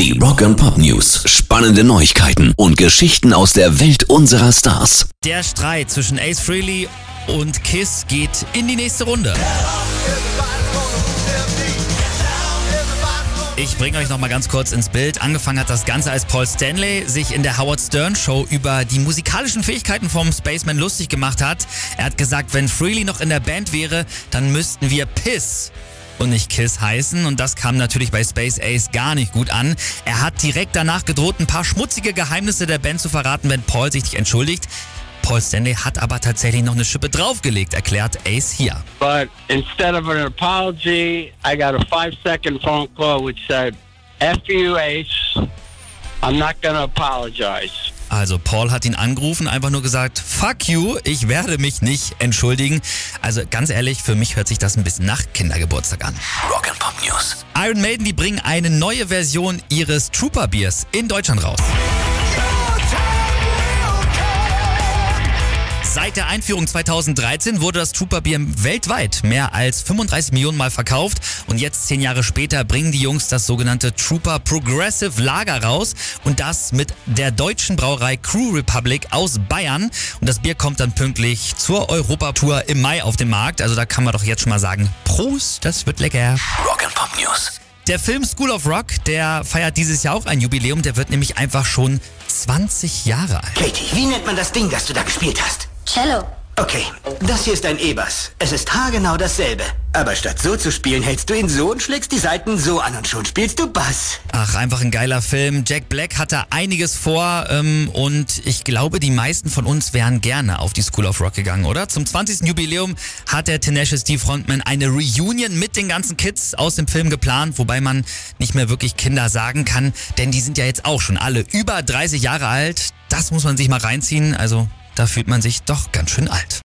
Die Rock and Pop News. Spannende Neuigkeiten und Geschichten aus der Welt unserer Stars. Der Streit zwischen Ace Frehley und Kiss geht in die nächste Runde. Ich bringe euch noch mal ganz kurz ins Bild. Angefangen hat das Ganze, als Paul Stanley sich in der Howard Stern Show über die musikalischen Fähigkeiten vom Spaceman lustig gemacht hat. Er hat gesagt, wenn Freely noch in der Band wäre, dann müssten wir Piss und nicht Kiss heißen. Und das kam natürlich bei Space Ace gar nicht gut an. Er hat direkt danach gedroht, ein paar schmutzige Geheimnisse der Band zu verraten, wenn Paul sich nicht entschuldigt. Paul Stanley hat aber tatsächlich noch eine Schippe draufgelegt, erklärt Ace hier. But instead of an apology, I got a five second phone call which said, F you, Ace. I'm not gonna apologize. Also Paul hat ihn angerufen, einfach nur gesagt, fuck you, ich werde mich nicht entschuldigen. Also ganz ehrlich, für mich hört sich das ein bisschen nach Kindergeburtstag an. Rock and Pop News. Iron Maiden, die bringen eine neue Version ihres Trooper Biers in Deutschland raus. Seit der Einführung 2013 wurde das Trooper Bier weltweit mehr als 35 Millionen Mal verkauft und jetzt zehn Jahre später bringen die Jungs das sogenannte Trooper Progressive Lager raus und das mit der deutschen Brauerei Crew Republic aus Bayern und das Bier kommt dann pünktlich zur Europatour im Mai auf den Markt. Also da kann man doch jetzt schon mal sagen, Prost, das wird lecker. Rock and Pop News. Der Film School of Rock, der feiert dieses Jahr auch ein Jubiläum, der wird nämlich einfach schon 20 Jahre alt. Katie, wie nennt man das Ding, das du da gespielt hast? Cello. Okay, das hier ist ein E-Bass. Es ist haargenau dasselbe. Aber statt so zu spielen, hältst du ihn so und schlägst die Saiten so an und schon spielst du Bass. Ach, einfach ein geiler Film. Jack Black hat da einiges vor ähm, und ich glaube, die meisten von uns wären gerne auf die School of Rock gegangen, oder? Zum 20. Jubiläum hat der Tenacious D Frontman eine Reunion mit den ganzen Kids aus dem Film geplant, wobei man nicht mehr wirklich Kinder sagen kann, denn die sind ja jetzt auch schon alle über 30 Jahre alt. Das muss man sich mal reinziehen. Also da fühlt man sich doch ganz schön alt.